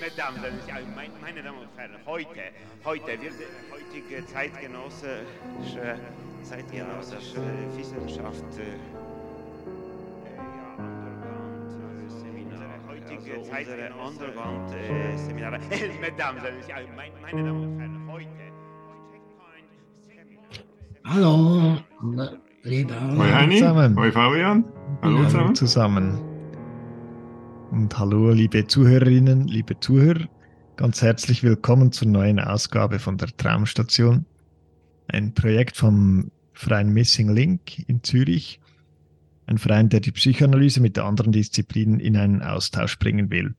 Mesdames, meine Damen und Herren, heute, heute wird heutige zeitgenössische, zeitgenössische Wissenschaft äh, heutige Zeit Underground-Seminare. Mesdames, meine Damen und Herren, heute. Hallo, Heini, zusammen. hoi Fabian, hallo Hallo zusammen. zusammen. Und hallo, liebe Zuhörerinnen, liebe Zuhörer. Ganz herzlich willkommen zur neuen Ausgabe von der Traumstation. Ein Projekt vom Verein Missing Link in Zürich. Ein Verein, der die Psychoanalyse mit anderen Disziplinen in einen Austausch bringen will.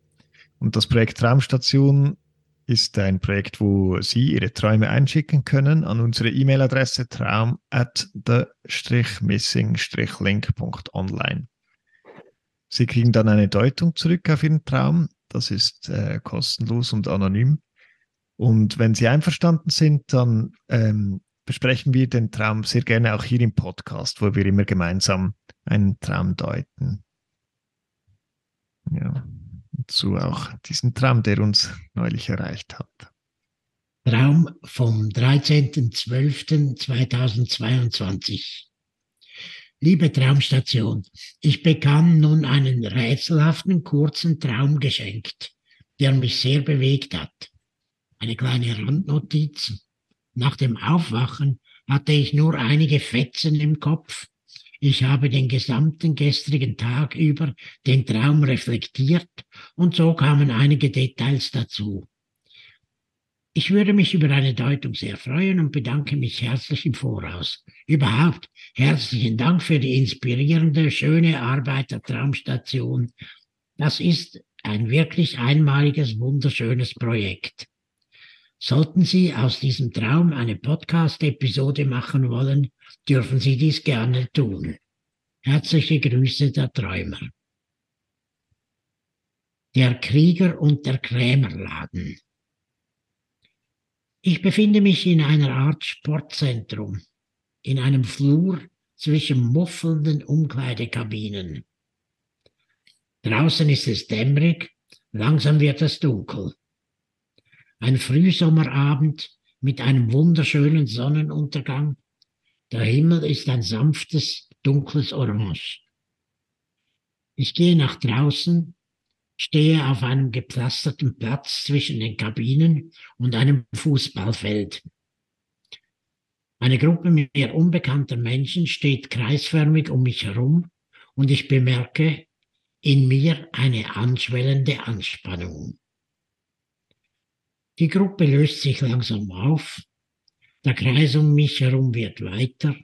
Und das Projekt Traumstation ist ein Projekt, wo Sie Ihre Träume einschicken können an unsere E-Mail-Adresse traum at the-missing-link.online. Sie kriegen dann eine Deutung zurück auf Ihren Traum. Das ist äh, kostenlos und anonym. Und wenn Sie einverstanden sind, dann ähm, besprechen wir den Traum sehr gerne auch hier im Podcast, wo wir immer gemeinsam einen Traum deuten. Ja, dazu auch diesen Traum, der uns neulich erreicht hat. Traum vom 13.12.2022. Liebe Traumstation, ich bekam nun einen rätselhaften kurzen Traum geschenkt, der mich sehr bewegt hat. Eine kleine Randnotiz. Nach dem Aufwachen hatte ich nur einige Fetzen im Kopf. Ich habe den gesamten gestrigen Tag über den Traum reflektiert und so kamen einige Details dazu. Ich würde mich über eine Deutung sehr freuen und bedanke mich herzlich im Voraus. Überhaupt herzlichen Dank für die inspirierende, schöne Arbeit der Traumstation. Das ist ein wirklich einmaliges, wunderschönes Projekt. Sollten Sie aus diesem Traum eine Podcast-Episode machen wollen, dürfen Sie dies gerne tun. Herzliche Grüße der Träumer. Der Krieger und der Krämerladen. Ich befinde mich in einer Art Sportzentrum, in einem Flur zwischen muffelnden Umkleidekabinen. Draußen ist es dämmerig, langsam wird es dunkel. Ein Frühsommerabend mit einem wunderschönen Sonnenuntergang. Der Himmel ist ein sanftes, dunkles Orange. Ich gehe nach draußen stehe auf einem gepflasterten Platz zwischen den Kabinen und einem Fußballfeld. Eine Gruppe mir unbekannter Menschen steht kreisförmig um mich herum und ich bemerke in mir eine anschwellende Anspannung. Die Gruppe löst sich langsam auf, der Kreis um mich herum wird weiter,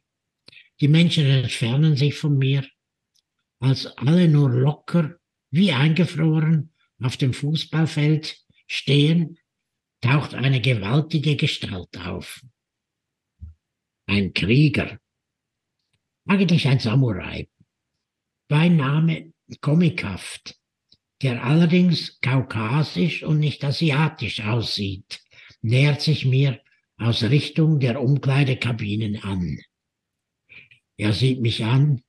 die Menschen entfernen sich von mir, als alle nur locker wie eingefroren auf dem Fußballfeld stehen, taucht eine gewaltige Gestalt auf. Ein Krieger, eigentlich ein Samurai, Beiname komikhaft, der allerdings kaukasisch und nicht asiatisch aussieht, nähert sich mir aus Richtung der Umkleidekabinen an. Er sieht mich an,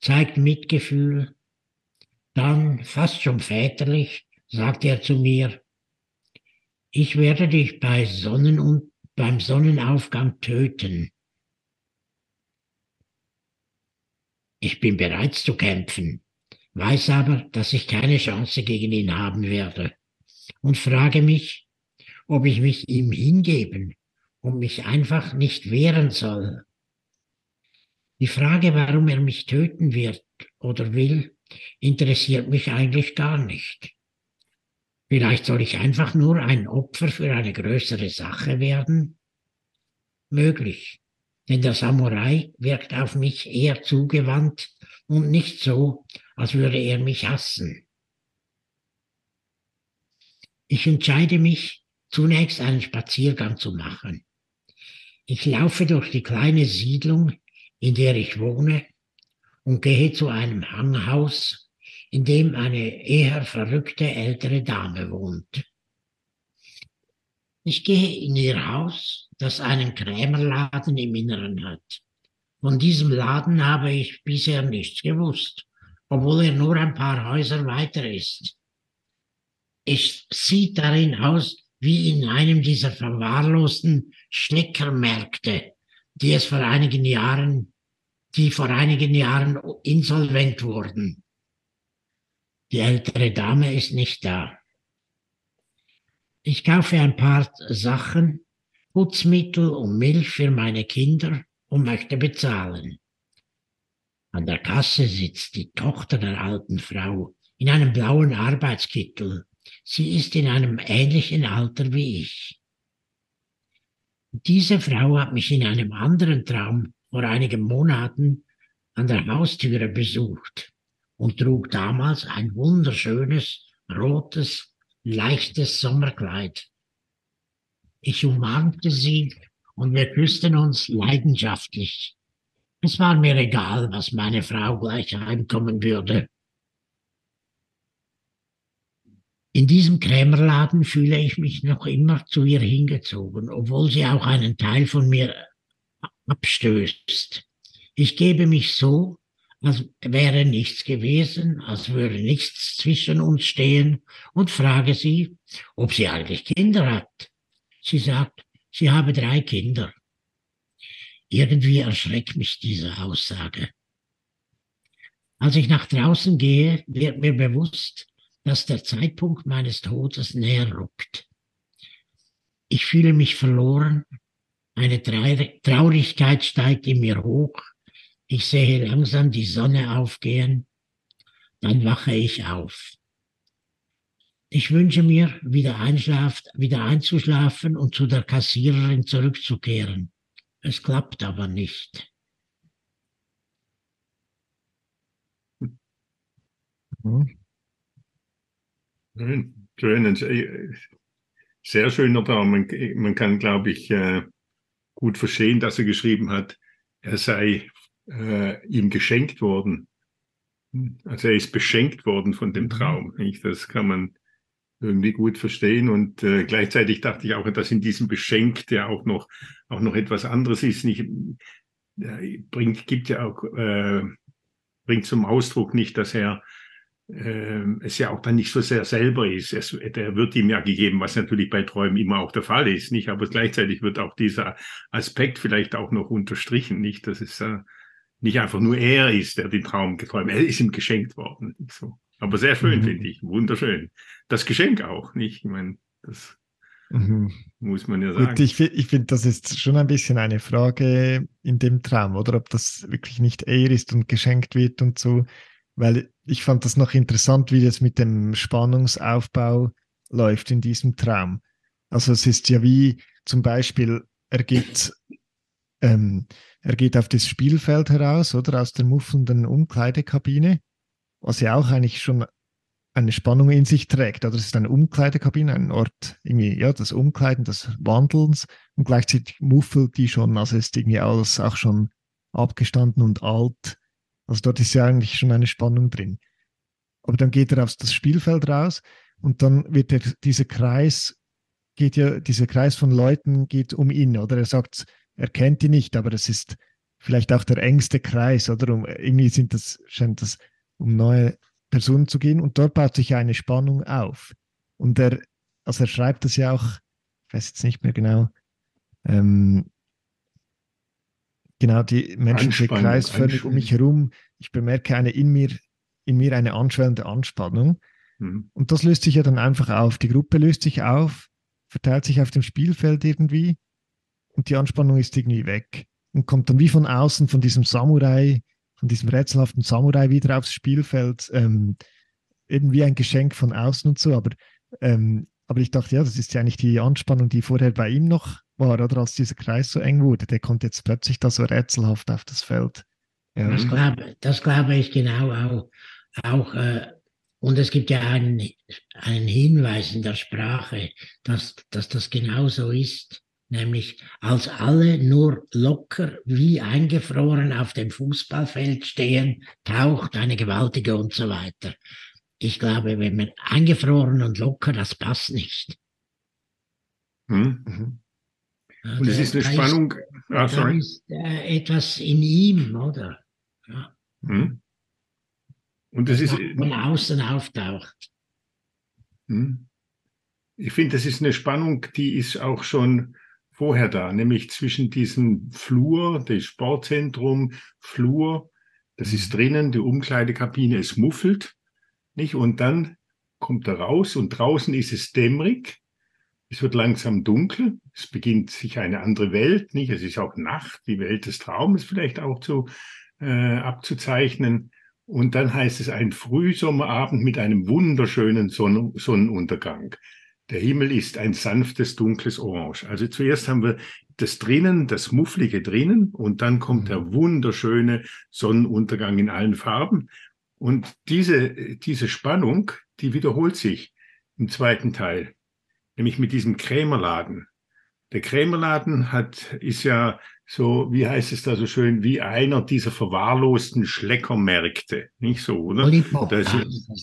zeigt Mitgefühl, dann, fast schon väterlich, sagt er zu mir, ich werde dich bei Sonnen beim Sonnenaufgang töten. Ich bin bereit zu kämpfen, weiß aber, dass ich keine Chance gegen ihn haben werde und frage mich, ob ich mich ihm hingeben und mich einfach nicht wehren soll. Die Frage, warum er mich töten wird oder will, interessiert mich eigentlich gar nicht. Vielleicht soll ich einfach nur ein Opfer für eine größere Sache werden? Möglich, denn der Samurai wirkt auf mich eher zugewandt und nicht so, als würde er mich hassen. Ich entscheide mich, zunächst einen Spaziergang zu machen. Ich laufe durch die kleine Siedlung, in der ich wohne, und gehe zu einem Hanghaus, in dem eine eher verrückte ältere Dame wohnt. Ich gehe in ihr Haus, das einen Krämerladen im Inneren hat. Von diesem Laden habe ich bisher nichts gewusst, obwohl er nur ein paar Häuser weiter ist. Es sieht darin aus wie in einem dieser verwahrlosten Schleckermärkte, die es vor einigen Jahren, die vor einigen Jahren insolvent wurden. Die ältere Dame ist nicht da. Ich kaufe ein paar Sachen, Putzmittel und Milch für meine Kinder und möchte bezahlen. An der Kasse sitzt die Tochter der alten Frau in einem blauen Arbeitskittel. Sie ist in einem ähnlichen Alter wie ich. Diese Frau hat mich in einem anderen Traum vor einigen Monaten an der Haustüre besucht und trug damals ein wunderschönes, rotes, leichtes Sommerkleid. Ich umarmte sie und wir küssten uns leidenschaftlich. Es war mir egal, was meine Frau gleich heimkommen würde. In diesem Krämerladen fühle ich mich noch immer zu ihr hingezogen, obwohl sie auch einen Teil von mir abstößt. Ich gebe mich so, als wäre nichts gewesen, als würde nichts zwischen uns stehen und frage sie, ob sie eigentlich Kinder hat. Sie sagt, sie habe drei Kinder. Irgendwie erschreckt mich diese Aussage. Als ich nach draußen gehe, wird mir bewusst, dass der Zeitpunkt meines Todes näher rückt. Ich fühle mich verloren, eine Traurigkeit steigt in mir hoch, ich sehe langsam die Sonne aufgehen, dann wache ich auf. Ich wünsche mir, wieder, einschlaft, wieder einzuschlafen und zu der Kassiererin zurückzukehren. Es klappt aber nicht. Mhm. Schön, schön. Sehr schöner Traum. Man, man kann, glaube ich, äh, gut verstehen, dass er geschrieben hat, er sei äh, ihm geschenkt worden. Also er ist beschenkt worden von dem mhm. Traum. Nicht? Das kann man irgendwie gut verstehen. Und äh, gleichzeitig dachte ich auch, dass in diesem Beschenkt ja auch noch, auch noch etwas anderes ist. Nicht, äh, bringt, gibt ja auch, äh, bringt zum Ausdruck nicht, dass er äh, es ja auch dann nicht so sehr selber ist. Es, der wird ihm ja gegeben, was natürlich bei Träumen immer auch der Fall ist, nicht? Aber gleichzeitig wird auch dieser Aspekt vielleicht auch noch unterstrichen, nicht? Das ist äh, nicht einfach nur er ist, der den Traum geträumt. Er ist ihm geschenkt worden. So. Aber sehr schön, mhm. finde ich. Wunderschön. Das Geschenk auch, nicht? Ich meine, das mhm. muss man ja sagen. Gut, ich, ich finde, das ist schon ein bisschen eine Frage in dem Traum, oder ob das wirklich nicht er ist und geschenkt wird und so. Weil ich fand das noch interessant, wie das mit dem Spannungsaufbau läuft in diesem Traum. Also es ist ja wie zum Beispiel, er geht ähm, er geht auf das Spielfeld heraus, oder aus der muffelnden Umkleidekabine, was ja auch eigentlich schon eine Spannung in sich trägt. Oder es ist eine Umkleidekabine, ein Ort, irgendwie, ja, des Umkleiden, des Wandelns und gleichzeitig muffelt die schon, also ist irgendwie alles auch schon abgestanden und alt. Also dort ist ja eigentlich schon eine Spannung drin. Aber dann geht er auf das Spielfeld raus und dann wird er, dieser Kreis, geht ja, dieser Kreis von Leuten geht um ihn, oder? Er sagt, er kennt die nicht, aber es ist vielleicht auch der engste Kreis, oder? Um, irgendwie sind das, scheint das um neue Personen zu gehen und dort baut sich eine Spannung auf. Und er, also er schreibt das ja auch, ich weiß jetzt nicht mehr genau, ähm, genau, die menschliche Kreis völlig um mich herum. Ich bemerke eine in mir, in mir eine anschwellende Anspannung. Mhm. Und das löst sich ja dann einfach auf. Die Gruppe löst sich auf, verteilt sich auf dem Spielfeld irgendwie und die Anspannung ist irgendwie weg und kommt dann wie von außen von diesem Samurai, von diesem rätselhaften Samurai wieder aufs Spielfeld. Ähm, irgendwie ein Geschenk von außen und so, aber, ähm, aber ich dachte, ja, das ist ja eigentlich die Anspannung, die vorher bei ihm noch war, oder als dieser Kreis so eng wurde. Der kommt jetzt plötzlich da so rätselhaft auf das Feld. Ja. Das, glaube, das glaube ich genau auch. auch äh, und es gibt ja einen, einen Hinweis in der Sprache, dass, dass das genau so ist nämlich als alle nur locker wie eingefroren auf dem Fußballfeld stehen, taucht eine gewaltige und so weiter. Ich glaube, wenn man eingefroren und locker, das passt nicht. Hm. Mhm. Und es ist eine da Spannung. Ah, da sorry. ist äh, etwas in ihm, oder? Ja, Hm. Und das das ist, von außen auftaucht. Hm. Ich finde, das ist eine Spannung, die ist auch schon vorher da, nämlich zwischen diesem Flur, das Sportzentrum, Flur, das ist drinnen, die Umkleidekabine, es muffelt, nicht? Und dann kommt er raus und draußen ist es dämmerig. Es wird langsam dunkel. Es beginnt sich eine andere Welt, nicht? Es ist auch Nacht, die Welt des Traumes vielleicht auch zu, äh, abzuzeichnen. Und dann heißt es ein Frühsommerabend mit einem wunderschönen Sonn Sonnenuntergang. Der Himmel ist ein sanftes, dunkles Orange. Also zuerst haben wir das drinnen, das Mufflige drinnen und dann kommt der wunderschöne Sonnenuntergang in allen Farben. Und diese, diese Spannung, die wiederholt sich im zweiten Teil, nämlich mit diesem Krämerladen. Der Krämerladen hat, ist ja so, wie heißt es da so schön, wie einer dieser verwahrlosten Schleckermärkte, nicht so, oder? Lollipop, Das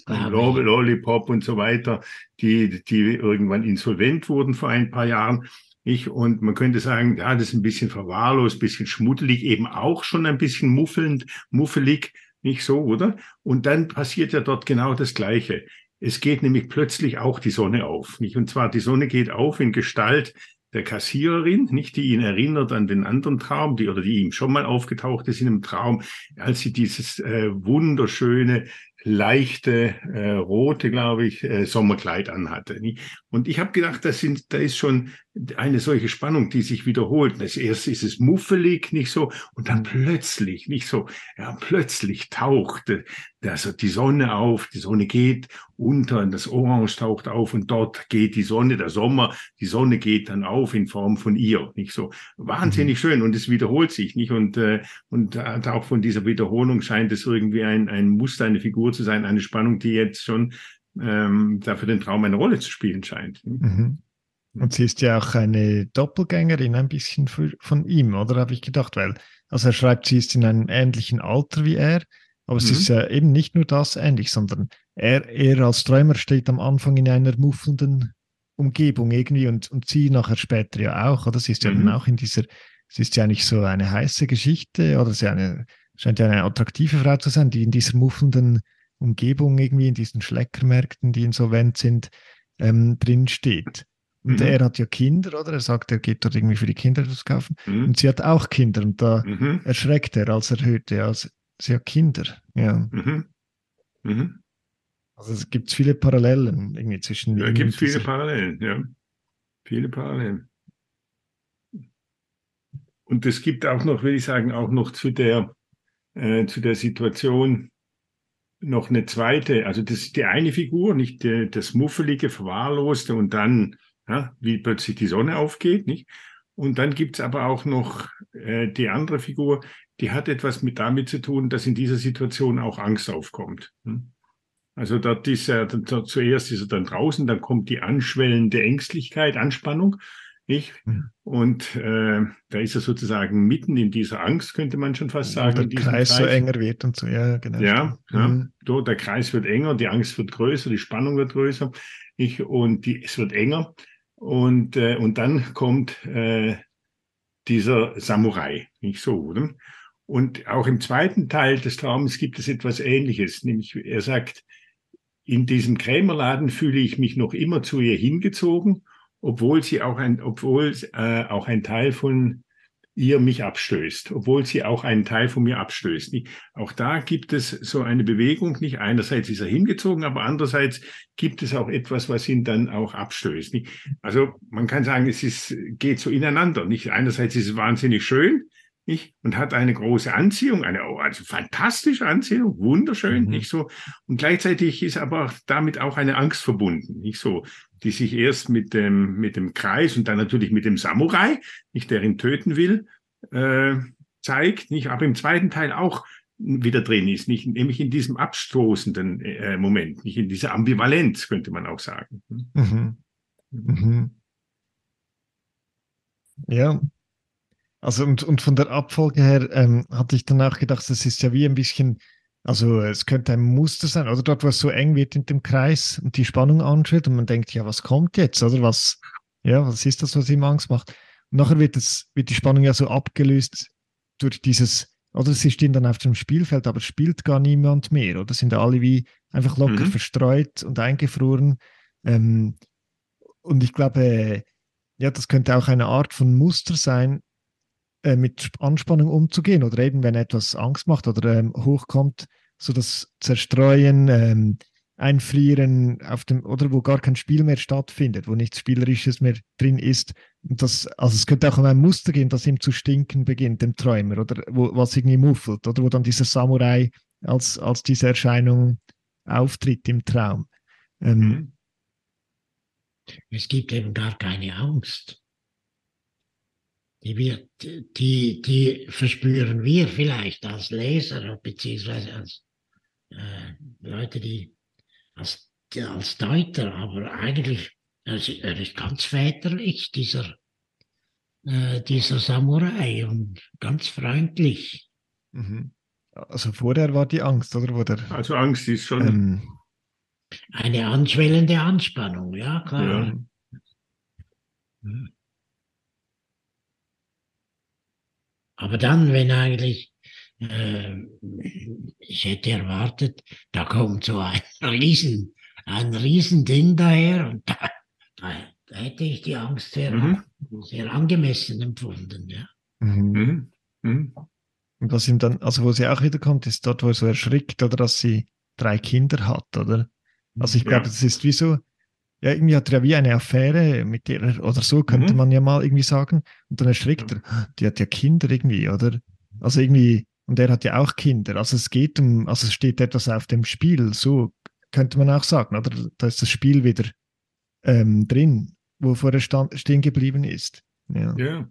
ja. Lollipop und so weiter, die, die irgendwann insolvent wurden vor ein paar Jahren. Ich, und man könnte sagen, ja, das ist ein bisschen verwahrlost, ein bisschen schmuddelig, eben auch schon ein bisschen muffelnd, muffelig, nicht so, oder? Und dann passiert ja dort genau das Gleiche. Es geht nämlich plötzlich auch die Sonne auf, nicht? Und zwar die Sonne geht auf in Gestalt der Kassiererin, nicht die ihn erinnert an den anderen Traum, die oder die ihm schon mal aufgetaucht ist in einem Traum, als sie dieses äh, wunderschöne leichte äh, rote, glaube ich, äh, Sommerkleid anhatte. Und ich habe gedacht, das sind, da ist schon eine solche Spannung, die sich wiederholt. Das erste ist es muffelig, nicht so, und dann plötzlich, nicht so, ja, plötzlich taucht also die Sonne auf, die Sonne geht unter und das Orange taucht auf und dort geht die Sonne, der Sommer, die Sonne geht dann auf in Form von ihr, nicht so. Wahnsinnig schön und es wiederholt sich, nicht? Und, äh, und äh, auch von dieser Wiederholung scheint es irgendwie ein, ein Muster, eine Figur zu sein, eine Spannung, die jetzt schon ähm, da für den Traum eine Rolle zu spielen scheint. Mhm. Und sie ist ja auch eine Doppelgängerin ein bisschen für, von ihm, oder habe ich gedacht, weil, also er schreibt, sie ist in einem ähnlichen Alter wie er, aber es Mhm. ist ja eben nicht nur das ähnlich, sondern er, er als Träumer steht am Anfang in einer muffelnden Umgebung irgendwie und, und sie nachher später ja auch, oder? Sie ist ja Mhm. dann auch in dieser, sie ist ja nicht so eine heiße Geschichte oder sie eine, scheint ja eine attraktive Frau zu sein, die in dieser muffelnden Umgebung irgendwie, in diesen Schleckermärkten, die insolvent sind, ähm, drin steht. Und Mhm. er hat ja Kinder, oder? Er sagt, er geht dort irgendwie für die Kinder etwas kaufen. Mhm. Und sie hat auch Kinder und da Mhm. erschreckt er, als er hörte, ja, sie sie hat Kinder. Ja. Mhm. Mhm. Also es gibt viele Parallelen irgendwie zwischen Ja, gibt es und viele Parallelen, ja. Viele Parallelen. Und es gibt auch noch, will ich sagen, auch noch zu der, äh, zu der Situation noch eine zweite, also das ist die eine Figur, nicht der, das muffelige, verwahrloste und dann, ja, wie plötzlich die Sonne aufgeht, nicht? Und dann gibt's aber auch noch äh, die andere Figur, die hat etwas mit damit zu tun, dass in dieser Situation auch Angst aufkommt. Hm? Also dort ist er, dort zuerst ist er dann draußen, dann kommt die anschwellende Ängstlichkeit, Anspannung, nicht? Mhm. Und äh, da ist er sozusagen mitten in dieser Angst, könnte man schon fast sagen. der in diesem Kreis so enger wird und so, ja, genau. Ja, ja. Mhm. So, der Kreis wird enger, die Angst wird größer, die Spannung wird größer, ich, und die, es wird enger. Und, äh, und dann kommt äh, dieser Samurai, nicht so, oder? Und auch im zweiten Teil des Traums gibt es etwas Ähnliches, nämlich er sagt, in diesem Krämerladen fühle ich mich noch immer zu ihr hingezogen, obwohl sie auch ein, obwohl äh, auch ein Teil von ihr mich abstößt, obwohl sie auch einen Teil von mir abstößt. Nicht? Auch da gibt es so eine Bewegung, nicht einerseits ist er hingezogen, aber andererseits gibt es auch etwas, was ihn dann auch abstößt. Nicht? Also man kann sagen, es ist, geht so ineinander. Nicht einerseits ist es wahnsinnig schön, nicht? Und hat eine große Anziehung, eine also fantastische Anziehung, wunderschön, Mhm. nicht so. Und gleichzeitig ist aber damit auch eine Angst verbunden, nicht so, die sich erst mit dem mit dem Kreis und dann natürlich mit dem Samurai, nicht der ihn töten will, äh, zeigt, nicht, aber im zweiten Teil auch wieder drin ist, nicht, nämlich in diesem abstoßenden äh, Moment, nicht in dieser Ambivalenz, könnte man auch sagen. Mhm. Mhm. Ja. Also und, und von der Abfolge her ähm, hatte ich dann auch gedacht, das ist ja wie ein bisschen, also es könnte ein Muster sein, oder dort, wo es so eng wird in dem Kreis und die Spannung anschwillt und man denkt, ja, was kommt jetzt, oder was, ja, was ist das, was ihm Angst macht? nachher wird, es, wird die Spannung ja so abgelöst durch dieses, oder sie stehen dann auf dem Spielfeld, aber spielt gar niemand mehr, oder sind alle wie einfach locker Mhm. verstreut und eingefroren. Ähm, und ich glaube, ja, das könnte auch eine Art von Muster sein, äh, mit Anspannung umzugehen oder eben, wenn etwas Angst macht oder ähm, hochkommt, so das Zerstreuen, ähm, Einfrieren auf dem, oder wo gar kein Spiel mehr stattfindet, wo nichts Spielerisches mehr drin ist. Und das, also es könnte auch um ein Muster gehen, das ihm zu stinken beginnt, dem Träumer, oder wo, was irgendwie muffelt, oder wo dann dieser Samurai als, als diese Erscheinung auftritt im Traum. Ähm, Mhm. Es gibt eben gar keine Angst. Die, wird, die, die verspüren wir vielleicht als Leser, beziehungsweise als äh, Leute, die als, als Deuter, aber eigentlich, er ist, er ist ganz väterlich, dieser, äh, dieser Samurai und ganz freundlich. mhm. Also vorher war die Angst, oder? Wo der, Also Angst ist schon, ähm, Eine anschwellende Anspannung, ja klar. ja. Aber dann, wenn eigentlich, äh, ich hätte erwartet, da kommt so ein Riesen, ein Riesending daher und da, da, da hätte ich die Angst sehr, Mhm. sehr angemessen empfunden. Ja. mhm. Mhm. Mhm. Und was ihm dann, also wo sie auch wieder kommt, ist dort, wo er so erschrickt, oder dass sie drei Kinder hat, oder? Also ich Ja. glaube, das ist wie so, ja, irgendwie hat er ja wie eine Affäre mit ihr, oder so könnte Mhm. man ja mal irgendwie sagen. Und dann erschrickt er, die hat ja Kinder irgendwie, oder? Also irgendwie, und er hat ja auch Kinder. Also es geht um, also es steht etwas auf dem Spiel, so könnte man auch sagen, oder? Da ist das Spiel wieder ähm, drin, wo vorher stand, stehen geblieben ist. Ja. Ja.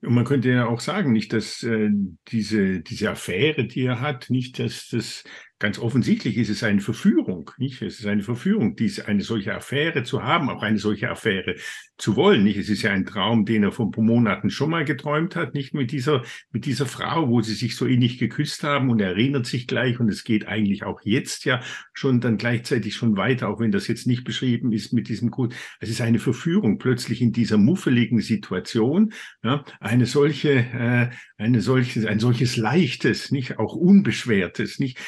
Und man könnte ja auch sagen, nicht, dass äh, diese, diese Affäre, die er hat, nicht, dass das ganz offensichtlich ist, es eine Verführung, nicht? Es ist eine Verführung, diese, eine solche Affäre zu haben, auch eine solche Affäre zu wollen, nicht? Es ist ja ein Traum, den er vor Monaten schon mal geträumt hat, nicht mit dieser, mit dieser Frau, wo sie sich so innig geküsst haben und er erinnert sich gleich und es geht eigentlich auch jetzt ja schon dann gleichzeitig schon weiter, auch wenn das jetzt nicht beschrieben ist mit diesem Gut. Es ist eine Verführung plötzlich in dieser muffeligen Situation, ja, eine solche, äh, eine solches, ein solches leichtes, nicht auch unbeschwertes, nicht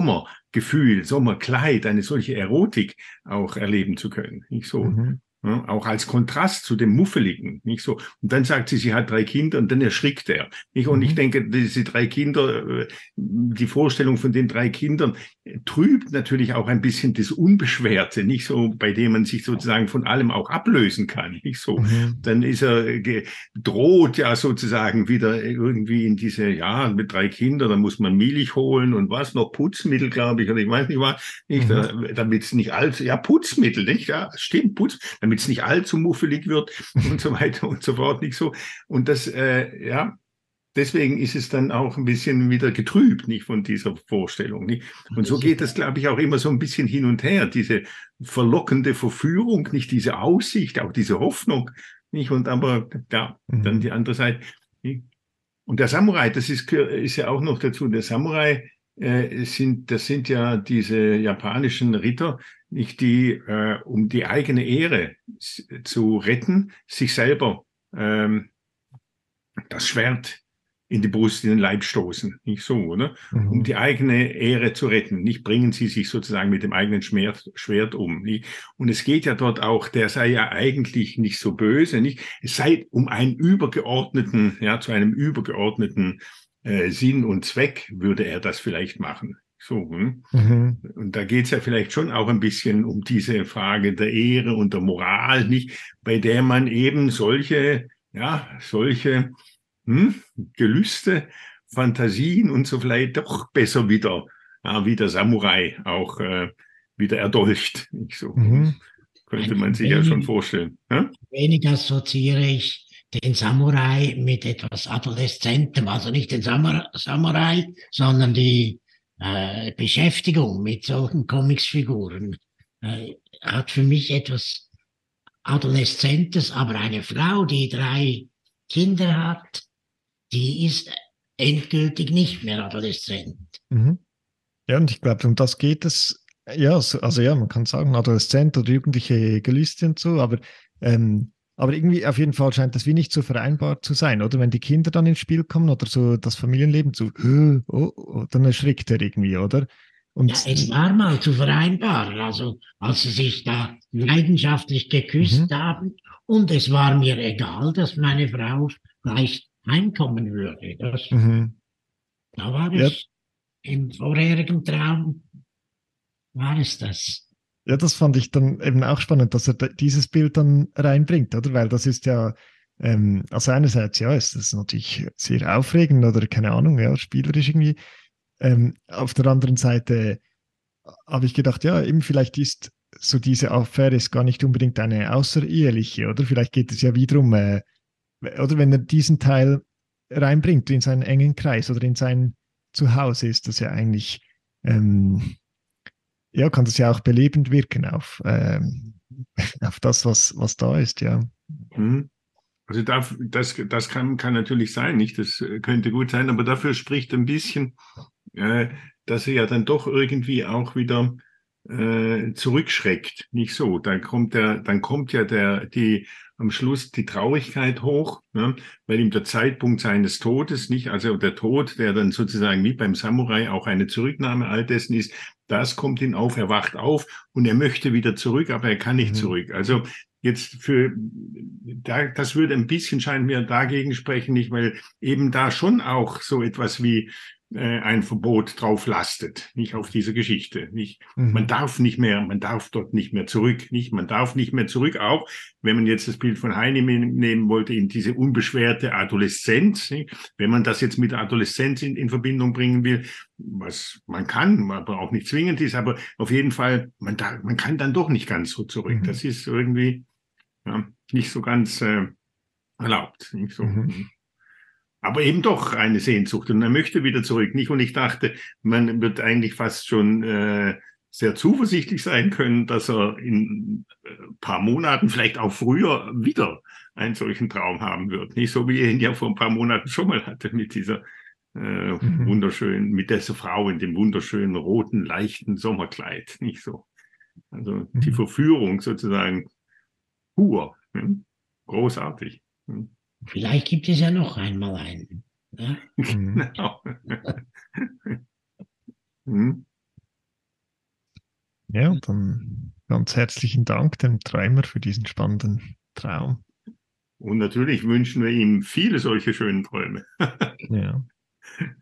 Sommergefühl, Sommerkleid, eine solche Erotik auch erleben zu können, nicht so. Mhm. Ja, auch als Kontrast zu dem Muffeligen, nicht so. Und dann sagt sie, sie hat drei Kinder und dann erschrickt er. Nicht? Und Mhm. ich denke, diese drei Kinder, äh, die Vorstellung von den drei Kindern äh, trübt natürlich auch ein bisschen das Unbeschwerte, nicht so, bei dem man sich sozusagen von allem auch ablösen kann, nicht so. Mhm. Dann ist er ge- droht ja sozusagen wieder irgendwie in diese, ja, mit drei Kindern, da muss man Milch holen und was noch, Putzmittel, glaube ich, oder ich weiß nicht was, nicht, Mhm. damit es nicht allzu, ja, Putzmittel, nicht, ja, stimmt, Putz, damit es nicht allzu muffelig wird und so weiter und so fort, nicht so. Und das, äh, ja, deswegen ist es dann auch ein bisschen wieder getrübt, nicht von dieser Vorstellung, nicht? Und so geht es, glaube ich, auch immer so ein bisschen hin und her, diese verlockende Verführung, nicht diese Aussicht, auch diese Hoffnung, nicht? Und aber, ja, dann Mhm. die andere Seite. Nicht? Und der Samurai, das ist, ist ja auch noch dazu, der Samurai, äh, sind, das sind ja diese japanischen Ritter, nicht die, äh, um die eigene Ehre zu retten, sich selber ähm, das Schwert in die Brust, in den Leib stoßen. Nicht so, oder? Um Mhm. die eigene Ehre zu retten. Nicht bringen sie sich sozusagen mit dem eigenen Schwert, Schwert um. Nicht? Und es geht ja dort auch, der sei ja eigentlich nicht so böse. Nicht? Es sei um einen übergeordneten, ja, zu einem übergeordneten äh, Sinn und Zweck würde er das vielleicht machen. So, hm? Mhm. Und da geht es ja vielleicht schon auch ein bisschen um diese Frage der Ehre und der Moral, nicht, bei der man eben solche, ja, solche hm, Gelüste, Fantasien und so vielleicht doch besser wieder, ja, wie der Samurai auch äh, wieder erdolcht. Nicht so. Mhm. Könnte man sich ja schon vorstellen. Ja? Wenig assoziiere ich den Samurai mit etwas Adoleszentem, also nicht den Samur Samurai, sondern die äh, Beschäftigung mit solchen Comicsfiguren äh, hat für mich etwas Adoleszentes, aber eine Frau, die drei Kinder hat, die ist endgültig nicht mehr adoleszent. Mhm. Ja, und ich glaube, um das geht es, ja, so, also ja, man kann sagen, Adoleszent oder jugendliche Gelüste und so, aber ähm, Aber irgendwie auf jeden Fall scheint das wie nicht so vereinbar zu sein, oder? Wenn die Kinder dann ins Spiel kommen oder so das Familienleben so, oh, oh, dann erschrickt er irgendwie, oder? Und ja, es war mal zu vereinbaren, also als sie sich da leidenschaftlich geküsst mhm. haben und es war mir egal, dass meine Frau gleich heimkommen würde. Das, mhm. Da war es ja. im vorherigen Traum, war es das. Ja, das fand ich dann eben auch spannend, dass er dieses Bild dann reinbringt, oder? Weil das ist ja, ähm, also einerseits, ja, ist das natürlich sehr aufregend oder keine Ahnung, ja, spielerisch irgendwie. Ähm, auf der anderen Seite habe ich gedacht, ja, eben vielleicht ist so diese Affäre ist gar nicht unbedingt eine außereheliche, oder? Vielleicht geht es ja wiederum, äh, oder wenn er diesen Teil reinbringt in seinen engen Kreis oder in sein Zuhause, ist das ja eigentlich, ähm, ja, kann das ja auch belebend wirken auf, ähm, auf das, was, was da ist, ja. Mhm. Also darf, das, das kann, kann natürlich sein, nicht? Das könnte gut sein, aber dafür spricht ein bisschen, äh, dass er ja dann doch irgendwie auch wieder äh, zurückschreckt. Nicht so. Dann kommt der, dann kommt ja der, die, am Schluss die Traurigkeit hoch, ne? weil ihm der Zeitpunkt seines Todes nicht, also der Tod, der dann sozusagen wie beim Samurai auch eine Zurücknahme all dessen ist, das kommt ihn auf, er wacht auf und er möchte wieder zurück, aber er kann nicht mhm. zurück. Also jetzt für, da, das würde ein bisschen scheint mir dagegen sprechen, nicht, weil eben da schon auch so etwas wie äh, ein Verbot drauf lastet, nicht auf diese Geschichte. Nicht, mhm. man darf nicht mehr, man darf dort nicht mehr zurück, nicht, man darf nicht mehr zurück. Auch wenn man jetzt das Bild von Heine nehmen wollte, in diese unbeschwerte Adoleszenz. Nicht? Wenn man das jetzt mit Adoleszenz in, in Verbindung bringen will, was man kann, aber auch nicht zwingend ist, aber auf jeden Fall, man, da, man kann dann doch nicht ganz so zurück. Mhm. Das ist irgendwie ja, nicht so ganz äh, erlaubt. Nicht so. Mhm. Mhm aber eben doch eine Sehnsucht und er möchte wieder zurück. Nicht? Und ich dachte, man wird eigentlich fast schon äh, sehr zuversichtlich sein können, dass er in ein äh, paar Monaten, vielleicht auch früher, wieder einen solchen Traum haben wird. Nicht so wie er ihn ja vor ein paar Monaten schon mal hatte mit dieser äh, mhm. wunderschönen, mit dieser Frau in dem wunderschönen roten, leichten Sommerkleid. Nicht so. Also mhm. die Verführung sozusagen pur. Hm? Großartig. Hm? Vielleicht gibt es ja noch einmal einen. Ja? Genau. hm? Ja, dann ganz herzlichen Dank dem Träumer für diesen spannenden Traum. Und natürlich wünschen wir ihm viele solche schönen Träume. ja.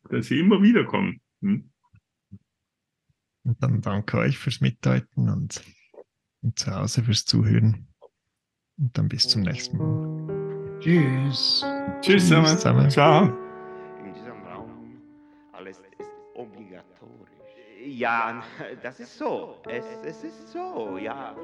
Dass sie immer wieder kommen. Hm? Und dann danke euch fürs Mitdeuten und, und zu Hause fürs Zuhören. Und dann bis zum nächsten Mal. Tschüss. Tschüss zusammen. zusammen. Ciao. In diesem Raum alles ist obligatorisch. Ja, das ist so. Es, es ist so, ja.